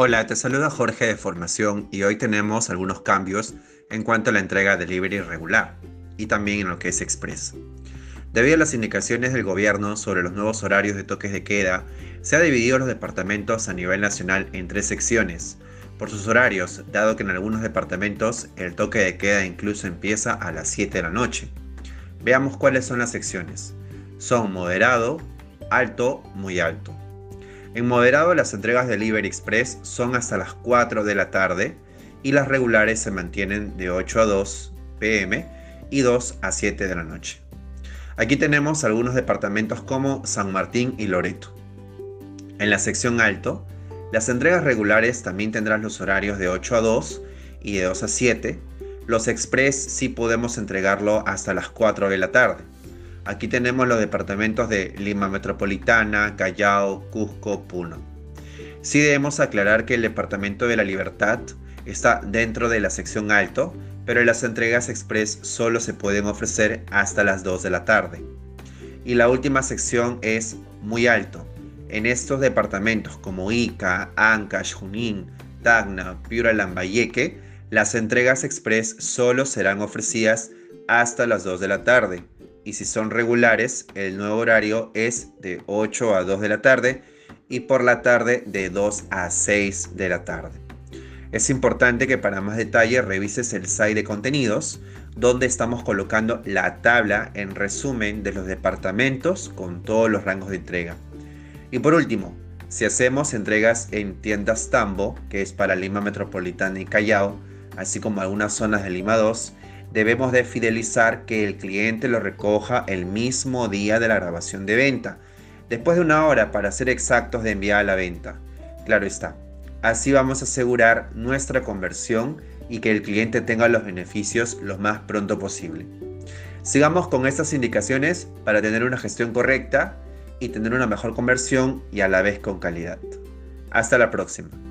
Hola, te saluda Jorge de Formación y hoy tenemos algunos cambios en cuanto a la entrega delivery regular y también en lo que es express. Debido a las indicaciones del gobierno sobre los nuevos horarios de toques de queda, se ha dividido los departamentos a nivel nacional en tres secciones por sus horarios, dado que en algunos departamentos el toque de queda incluso empieza a las 7 de la noche. Veamos cuáles son las secciones. Son moderado, alto, muy alto. En moderado las entregas Delivery Express son hasta las 4 de la tarde y las regulares se mantienen de 8 a 2 pm y 2 a 7 de la noche. Aquí tenemos algunos departamentos como San Martín y Loreto. En la sección alto, las entregas regulares también tendrán los horarios de 8 a 2 y de 2 a 7. Los express sí podemos entregarlo hasta las 4 de la tarde. Aquí tenemos los departamentos de Lima Metropolitana, Callao, Cusco, Puno. Sí debemos aclarar que el departamento de la Libertad está dentro de la sección alto, pero las entregas express solo se pueden ofrecer hasta las 2 de la tarde. Y la última sección es muy alto. En estos departamentos como Ica, Ancash, Junín, Tacna, Piura, Lambayeque, las entregas express solo serán ofrecidas hasta las 2 de la tarde y si son regulares, el nuevo horario es de 8 a 2 de la tarde y por la tarde de 2 a 6 de la tarde. Es importante que para más detalle revises el site de contenidos, donde estamos colocando la tabla en resumen de los departamentos con todos los rangos de entrega. Y por último, si hacemos entregas en tiendas Tambo, que es para Lima Metropolitana y Callao, así como algunas zonas de Lima 2, debemos de fidelizar que el cliente lo recoja el mismo día de la grabación de venta, después de una hora para ser exactos de enviar a la venta. Claro está. Así vamos a asegurar nuestra conversión y que el cliente tenga los beneficios lo más pronto posible. Sigamos con estas indicaciones para tener una gestión correcta y tener una mejor conversión y a la vez con calidad. Hasta la próxima.